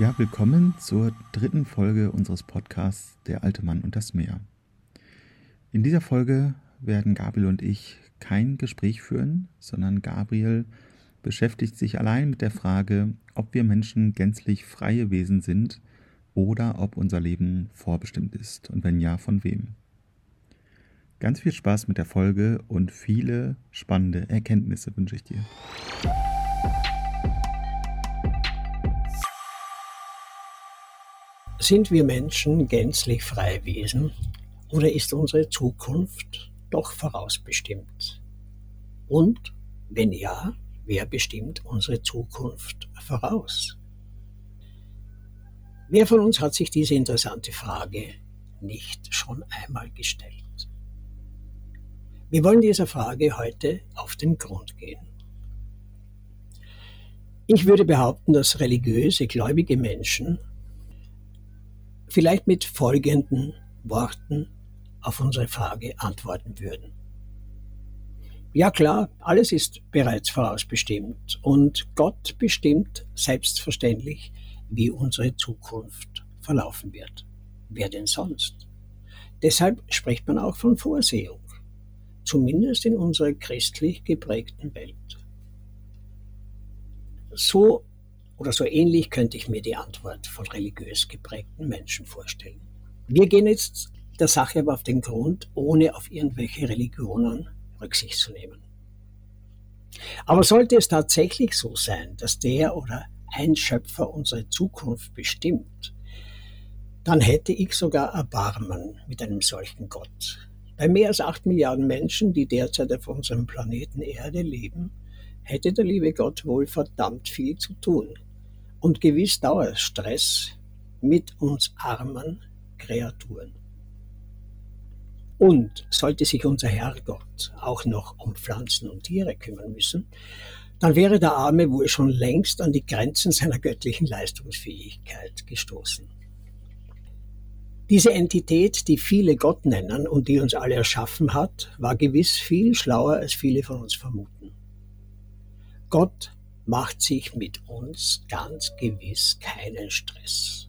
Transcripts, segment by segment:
Ja, willkommen zur dritten Folge unseres Podcasts Der alte Mann und das Meer. In dieser Folge werden Gabriel und ich kein Gespräch führen, sondern Gabriel beschäftigt sich allein mit der Frage, ob wir Menschen gänzlich freie Wesen sind oder ob unser Leben vorbestimmt ist und wenn ja, von wem. Ganz viel Spaß mit der Folge und viele spannende Erkenntnisse wünsche ich dir. Sind wir Menschen gänzlich freie Wesen oder ist unsere Zukunft doch vorausbestimmt? Und wenn ja, wer bestimmt unsere Zukunft voraus? Wer von uns hat sich diese interessante Frage nicht schon einmal gestellt? Wir wollen dieser Frage heute auf den Grund gehen. Ich würde behaupten, dass religiöse, gläubige Menschen vielleicht mit folgenden Worten auf unsere Frage antworten würden. Ja klar, alles ist bereits vorausbestimmt und Gott bestimmt selbstverständlich, wie unsere Zukunft verlaufen wird. Wer denn sonst? Deshalb spricht man auch von Vorsehung zumindest in unserer christlich geprägten Welt. So oder so ähnlich könnte ich mir die Antwort von religiös geprägten Menschen vorstellen. Wir gehen jetzt der Sache aber auf den Grund, ohne auf irgendwelche Religionen Rücksicht zu nehmen. Aber sollte es tatsächlich so sein, dass der oder ein Schöpfer unsere Zukunft bestimmt, dann hätte ich sogar Erbarmen mit einem solchen Gott, bei mehr als acht Milliarden Menschen, die derzeit auf unserem Planeten Erde leben, hätte der liebe Gott wohl verdammt viel zu tun und gewiss Dauerstress mit uns armen Kreaturen. Und sollte sich unser Herrgott auch noch um Pflanzen und Tiere kümmern müssen, dann wäre der Arme wohl schon längst an die Grenzen seiner göttlichen Leistungsfähigkeit gestoßen. Diese Entität, die viele Gott nennen und die uns alle erschaffen hat, war gewiss viel schlauer, als viele von uns vermuten. Gott macht sich mit uns ganz gewiss keinen Stress.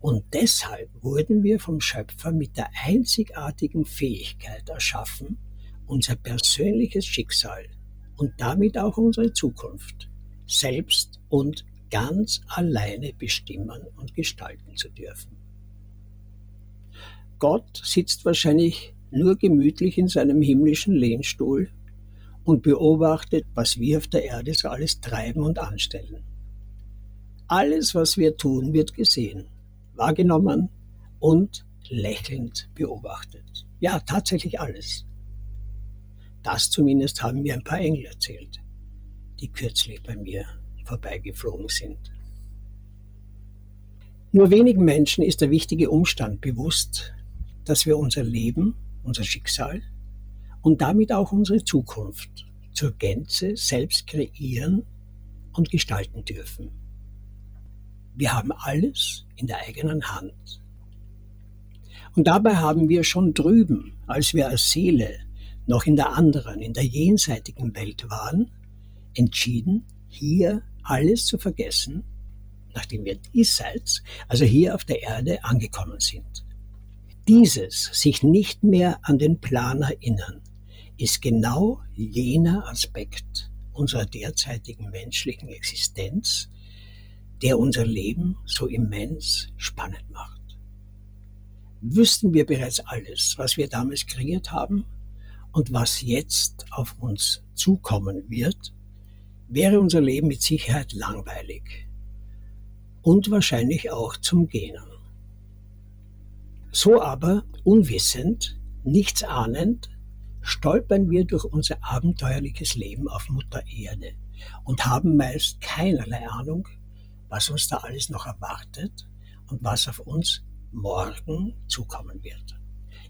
Und deshalb wurden wir vom Schöpfer mit der einzigartigen Fähigkeit erschaffen, unser persönliches Schicksal und damit auch unsere Zukunft selbst und ganz alleine bestimmen und gestalten zu dürfen. Gott sitzt wahrscheinlich nur gemütlich in seinem himmlischen Lehnstuhl und beobachtet, was wir auf der Erde so alles treiben und anstellen. Alles, was wir tun, wird gesehen, wahrgenommen und lächelnd beobachtet. Ja, tatsächlich alles. Das zumindest haben mir ein paar Engel erzählt, die kürzlich bei mir vorbeigeflogen sind. Nur wenigen Menschen ist der wichtige Umstand bewusst, dass wir unser Leben, unser Schicksal und damit auch unsere Zukunft zur Gänze selbst kreieren und gestalten dürfen. Wir haben alles in der eigenen Hand. Und dabei haben wir schon drüben, als wir als Seele noch in der anderen, in der jenseitigen Welt waren, entschieden, hier alles zu vergessen, nachdem wir diesseits, also hier auf der Erde, angekommen sind. Dieses sich nicht mehr an den Plan erinnern, ist genau jener Aspekt unserer derzeitigen menschlichen Existenz, der unser Leben so immens spannend macht. Wüssten wir bereits alles, was wir damals kreiert haben und was jetzt auf uns zukommen wird, wäre unser Leben mit Sicherheit langweilig und wahrscheinlich auch zum Gähnen. So aber, unwissend, nichts ahnend, stolpern wir durch unser abenteuerliches Leben auf Mutter Erde und haben meist keinerlei Ahnung, was uns da alles noch erwartet und was auf uns morgen zukommen wird.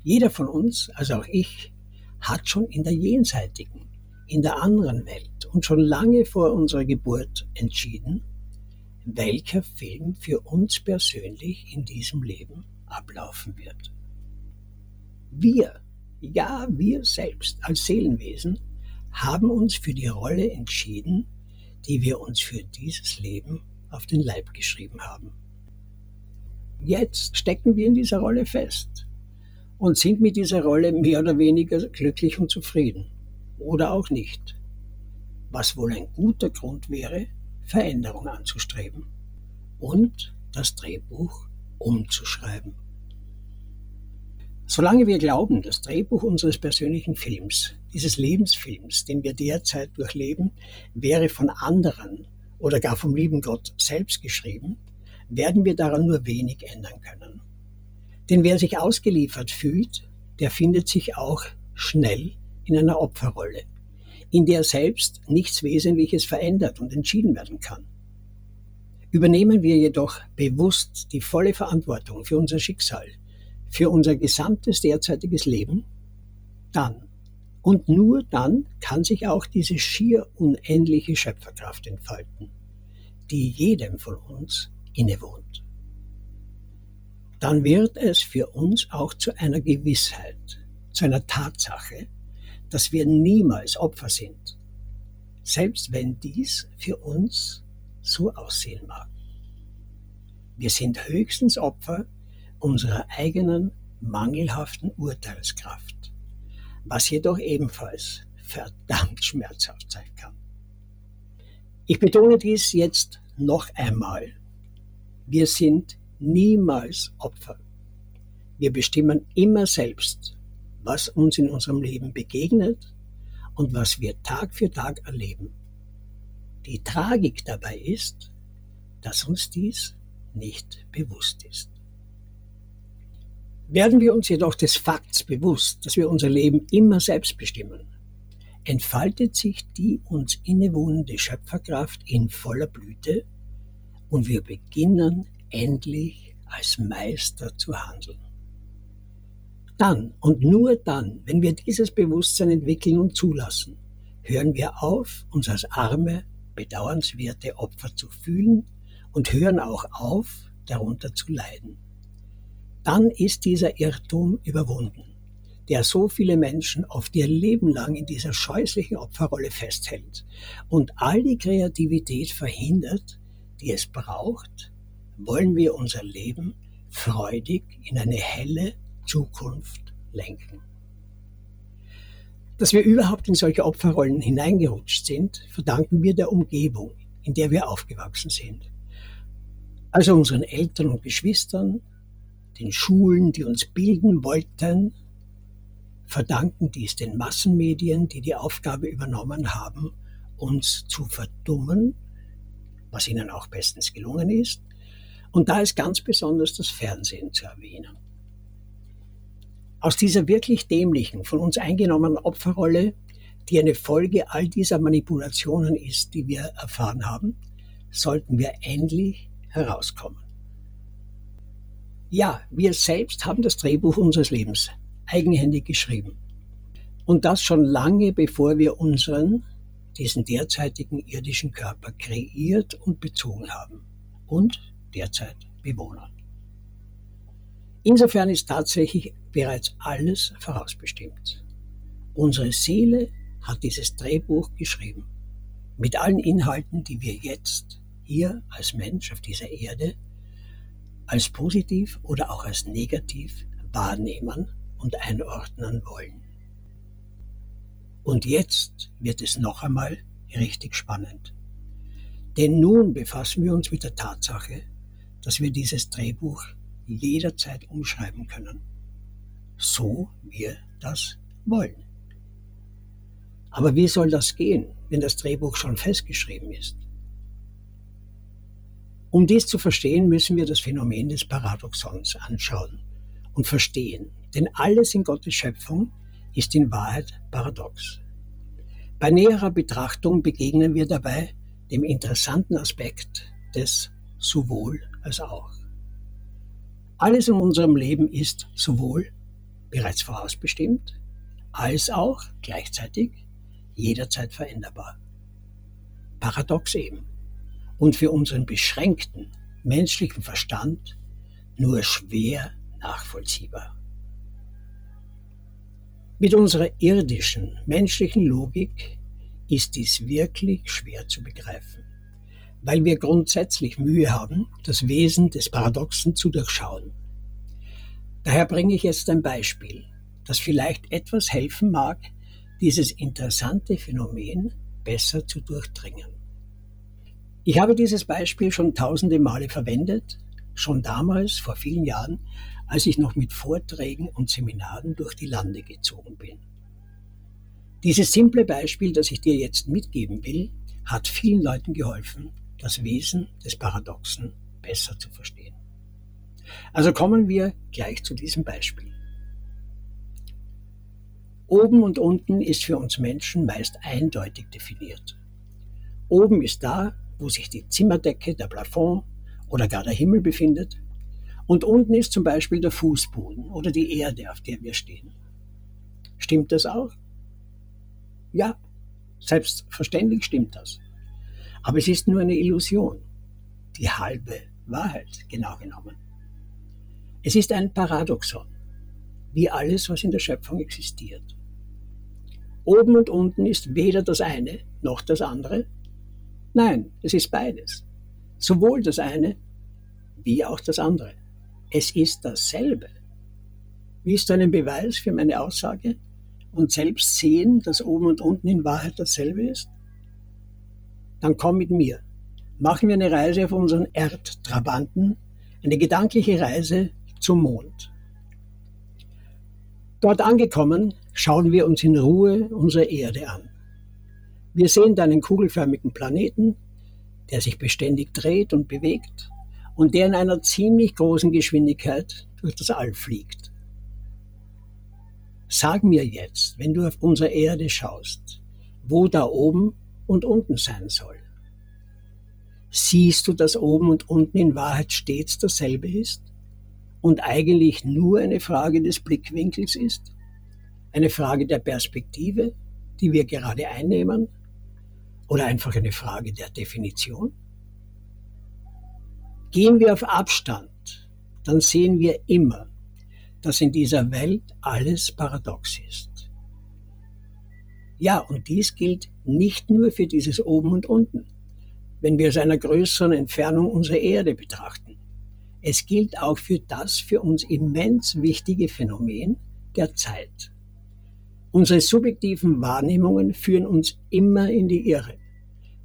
Jeder von uns, also auch ich, hat schon in der jenseitigen, in der anderen Welt und schon lange vor unserer Geburt entschieden, welcher Film für uns persönlich in diesem Leben ablaufen wird. Wir, ja wir selbst als Seelenwesen, haben uns für die Rolle entschieden, die wir uns für dieses Leben auf den Leib geschrieben haben. Jetzt stecken wir in dieser Rolle fest und sind mit dieser Rolle mehr oder weniger glücklich und zufrieden. Oder auch nicht. Was wohl ein guter Grund wäre, Veränderung anzustreben und das Drehbuch umzuschreiben. Solange wir glauben, das Drehbuch unseres persönlichen Films, dieses Lebensfilms, den wir derzeit durchleben, wäre von anderen oder gar vom lieben Gott selbst geschrieben, werden wir daran nur wenig ändern können. Denn wer sich ausgeliefert fühlt, der findet sich auch schnell in einer Opferrolle, in der selbst nichts Wesentliches verändert und entschieden werden kann. Übernehmen wir jedoch bewusst die volle Verantwortung für unser Schicksal, für unser gesamtes derzeitiges Leben, dann und nur dann kann sich auch diese schier unendliche Schöpferkraft entfalten, die jedem von uns innewohnt. Dann wird es für uns auch zu einer Gewissheit, zu einer Tatsache, dass wir niemals Opfer sind, selbst wenn dies für uns so aussehen mag. Wir sind höchstens Opfer unserer eigenen mangelhaften Urteilskraft, was jedoch ebenfalls verdammt schmerzhaft sein kann. Ich betone dies jetzt noch einmal. Wir sind niemals Opfer. Wir bestimmen immer selbst, was uns in unserem Leben begegnet und was wir Tag für Tag erleben. Die Tragik dabei ist, dass uns dies nicht bewusst ist. Werden wir uns jedoch des Fakts bewusst, dass wir unser Leben immer selbst bestimmen, entfaltet sich die uns innewohnende Schöpferkraft in voller Blüte und wir beginnen endlich als Meister zu handeln. Dann und nur dann, wenn wir dieses Bewusstsein entwickeln und zulassen, hören wir auf, uns als arme, bedauernswerte Opfer zu fühlen und hören auch auf, darunter zu leiden dann ist dieser Irrtum überwunden, der so viele Menschen oft ihr Leben lang in dieser scheußlichen Opferrolle festhält und all die Kreativität verhindert, die es braucht, wollen wir unser Leben freudig in eine helle Zukunft lenken. Dass wir überhaupt in solche Opferrollen hineingerutscht sind, verdanken wir der Umgebung, in der wir aufgewachsen sind. Also unseren Eltern und Geschwistern, den Schulen, die uns bilden wollten, verdanken dies den Massenmedien, die die Aufgabe übernommen haben, uns zu verdummen, was ihnen auch bestens gelungen ist. Und da ist ganz besonders das Fernsehen zu erwähnen. Aus dieser wirklich dämlichen, von uns eingenommenen Opferrolle, die eine Folge all dieser Manipulationen ist, die wir erfahren haben, sollten wir endlich herauskommen. Ja, wir selbst haben das Drehbuch unseres Lebens eigenhändig geschrieben. Und das schon lange bevor wir unseren, diesen derzeitigen irdischen Körper kreiert und bezogen haben und derzeit bewohnen. Insofern ist tatsächlich bereits alles vorausbestimmt. Unsere Seele hat dieses Drehbuch geschrieben, mit allen Inhalten, die wir jetzt hier als Mensch auf dieser Erde als positiv oder auch als negativ wahrnehmen und einordnen wollen. Und jetzt wird es noch einmal richtig spannend. Denn nun befassen wir uns mit der Tatsache, dass wir dieses Drehbuch jederzeit umschreiben können, so wir das wollen. Aber wie soll das gehen, wenn das Drehbuch schon festgeschrieben ist? Um dies zu verstehen, müssen wir das Phänomen des Paradoxons anschauen und verstehen, denn alles in Gottes Schöpfung ist in Wahrheit paradox. Bei näherer Betrachtung begegnen wir dabei dem interessanten Aspekt des sowohl als auch. Alles in unserem Leben ist sowohl bereits vorausbestimmt, als auch gleichzeitig jederzeit veränderbar. Paradox eben und für unseren beschränkten menschlichen Verstand nur schwer nachvollziehbar. Mit unserer irdischen menschlichen Logik ist dies wirklich schwer zu begreifen. weil wir grundsätzlich Mühe haben, das Wesen des Paradoxen zu durchschauen. Daher bringe ich jetzt ein Beispiel, das vielleicht etwas helfen mag, dieses interessante Phänomen besser zu durchdringen. Ich habe dieses Beispiel schon tausende Male verwendet, schon damals, vor vielen Jahren, als ich noch mit Vorträgen und Seminaren durch die Lande gezogen bin. Dieses simple Beispiel, das ich dir jetzt mitgeben will, hat vielen Leuten geholfen, das Wesen des Paradoxen besser zu verstehen. Also kommen wir gleich zu diesem Beispiel. Oben und unten ist für uns Menschen meist eindeutig definiert. Oben ist da, wo sich die Zimmerdecke, der Plafond oder gar der Himmel befindet. Und unten ist zum Beispiel der Fußboden oder die Erde, auf der wir stehen. Stimmt das auch? Ja, selbstverständlich stimmt das. Aber es ist nur eine Illusion. Die halbe Wahrheit, genau genommen. Es ist ein Paradoxon, wie alles, was in der Schöpfung existiert. Oben und unten ist weder das eine noch das andere. Nein, es ist beides. Sowohl das eine wie auch das andere. Es ist dasselbe. Wie ist ein Beweis für meine Aussage? Und selbst sehen, dass oben und unten in Wahrheit dasselbe ist? Dann komm mit mir. Machen wir eine Reise auf unseren Erdtrabanten, eine gedankliche Reise zum Mond. Dort angekommen, schauen wir uns in Ruhe unsere Erde an. Wir sehen da einen kugelförmigen Planeten, der sich beständig dreht und bewegt und der in einer ziemlich großen Geschwindigkeit durch das All fliegt. Sag mir jetzt, wenn du auf unsere Erde schaust, wo da oben und unten sein soll. Siehst du, dass oben und unten in Wahrheit stets dasselbe ist und eigentlich nur eine Frage des Blickwinkels ist? Eine Frage der Perspektive, die wir gerade einnehmen? Oder einfach eine Frage der Definition? Gehen wir auf Abstand, dann sehen wir immer, dass in dieser Welt alles paradox ist. Ja, und dies gilt nicht nur für dieses Oben und Unten, wenn wir aus einer größeren Entfernung unsere Erde betrachten. Es gilt auch für das für uns immens wichtige Phänomen der Zeit. Unsere subjektiven Wahrnehmungen führen uns immer in die Irre,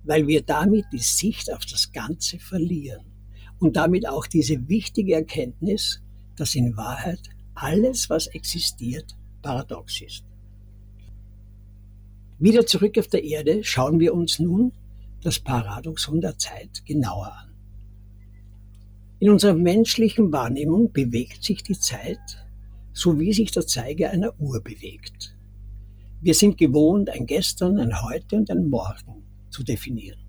weil wir damit die Sicht auf das Ganze verlieren und damit auch diese wichtige Erkenntnis, dass in Wahrheit alles, was existiert, paradox ist. Wieder zurück auf der Erde schauen wir uns nun das Paradoxon der Zeit genauer an. In unserer menschlichen Wahrnehmung bewegt sich die Zeit, so wie sich der Zeiger einer Uhr bewegt. Wir sind gewohnt, ein Gestern, ein Heute und ein Morgen zu definieren.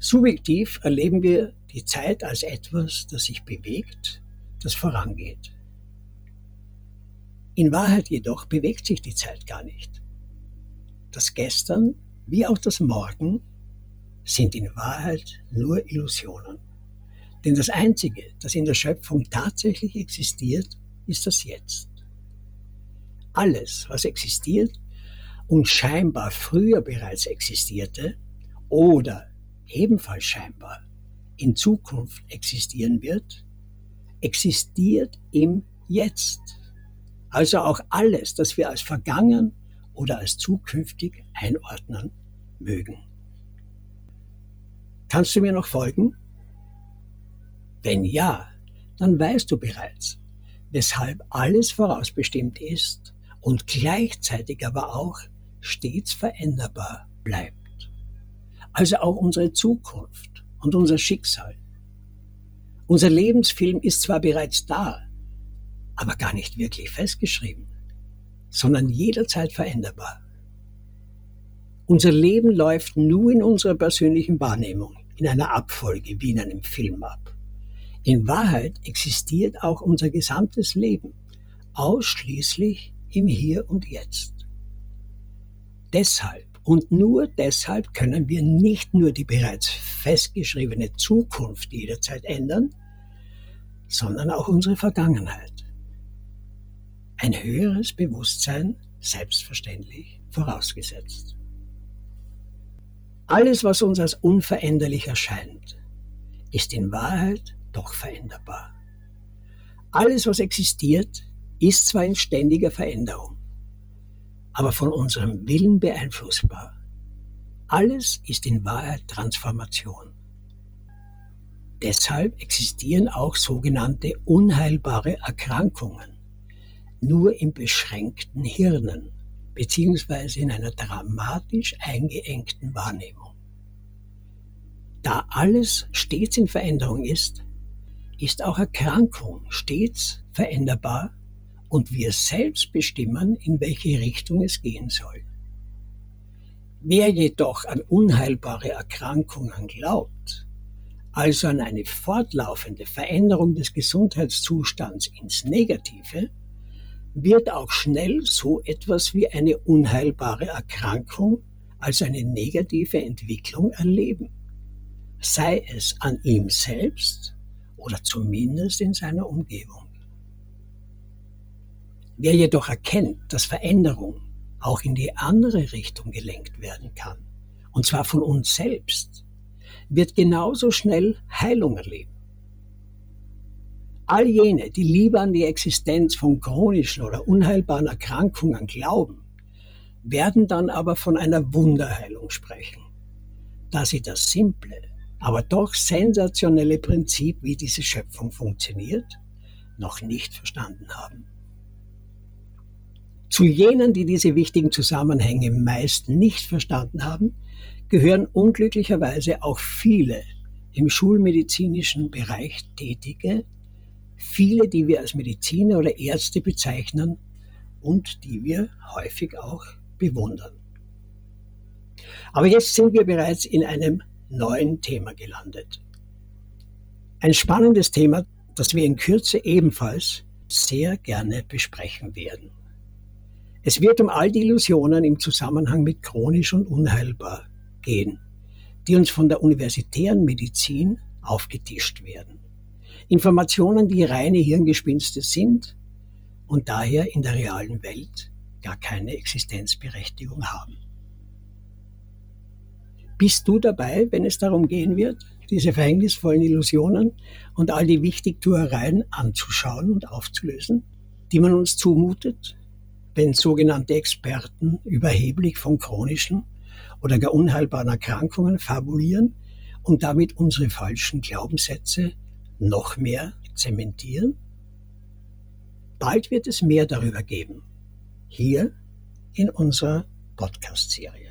Subjektiv erleben wir die Zeit als etwas, das sich bewegt, das vorangeht. In Wahrheit jedoch bewegt sich die Zeit gar nicht. Das Gestern wie auch das Morgen sind in Wahrheit nur Illusionen. Denn das Einzige, das in der Schöpfung tatsächlich existiert, ist das Jetzt. Alles, was existiert und scheinbar früher bereits existierte oder ebenfalls scheinbar in Zukunft existieren wird, existiert im Jetzt. Also auch alles, das wir als vergangen oder als zukünftig einordnen mögen. Kannst du mir noch folgen? Wenn ja, dann weißt du bereits, weshalb alles vorausbestimmt ist und gleichzeitig aber auch stets veränderbar bleibt. Also auch unsere Zukunft und unser Schicksal. Unser Lebensfilm ist zwar bereits da, aber gar nicht wirklich festgeschrieben, sondern jederzeit veränderbar. Unser Leben läuft nur in unserer persönlichen Wahrnehmung, in einer Abfolge wie in einem Film ab. In Wahrheit existiert auch unser gesamtes Leben ausschließlich im Hier und Jetzt. Deshalb und nur deshalb können wir nicht nur die bereits festgeschriebene Zukunft jederzeit ändern, sondern auch unsere Vergangenheit. Ein höheres Bewusstsein selbstverständlich vorausgesetzt. Alles, was uns als unveränderlich erscheint, ist in Wahrheit doch veränderbar. Alles, was existiert, ist zwar in ständiger Veränderung, aber von unserem Willen beeinflussbar. Alles ist in Wahrheit Transformation. Deshalb existieren auch sogenannte unheilbare Erkrankungen, nur in beschränkten Hirnen beziehungsweise in einer dramatisch eingeengten Wahrnehmung. Da alles stets in Veränderung ist, ist auch Erkrankung stets veränderbar und wir selbst bestimmen, in welche Richtung es gehen soll. Wer jedoch an unheilbare Erkrankungen glaubt, also an eine fortlaufende Veränderung des Gesundheitszustands ins Negative, wird auch schnell so etwas wie eine unheilbare Erkrankung als eine negative Entwicklung erleben, sei es an ihm selbst oder zumindest in seiner Umgebung. Wer jedoch erkennt, dass Veränderung auch in die andere Richtung gelenkt werden kann, und zwar von uns selbst, wird genauso schnell Heilung erleben. All jene, die lieber an die Existenz von chronischen oder unheilbaren Erkrankungen glauben, werden dann aber von einer Wunderheilung sprechen, da sie das simple, aber doch sensationelle Prinzip, wie diese Schöpfung funktioniert, noch nicht verstanden haben. Zu jenen, die diese wichtigen Zusammenhänge meist nicht verstanden haben, gehören unglücklicherweise auch viele im schulmedizinischen Bereich Tätige, viele, die wir als Mediziner oder Ärzte bezeichnen und die wir häufig auch bewundern. Aber jetzt sind wir bereits in einem neuen Thema gelandet. Ein spannendes Thema, das wir in Kürze ebenfalls sehr gerne besprechen werden. Es wird um all die Illusionen im Zusammenhang mit chronisch und unheilbar gehen, die uns von der universitären Medizin aufgetischt werden. Informationen, die reine Hirngespinste sind und daher in der realen Welt gar keine Existenzberechtigung haben. Bist du dabei, wenn es darum gehen wird, diese verhängnisvollen Illusionen und all die Wichtigtuereien anzuschauen und aufzulösen, die man uns zumutet, wenn sogenannte Experten überheblich von chronischen oder gar unheilbaren Erkrankungen fabulieren und damit unsere falschen Glaubenssätze noch mehr zementieren? Bald wird es mehr darüber geben. Hier in unserer Podcast-Serie.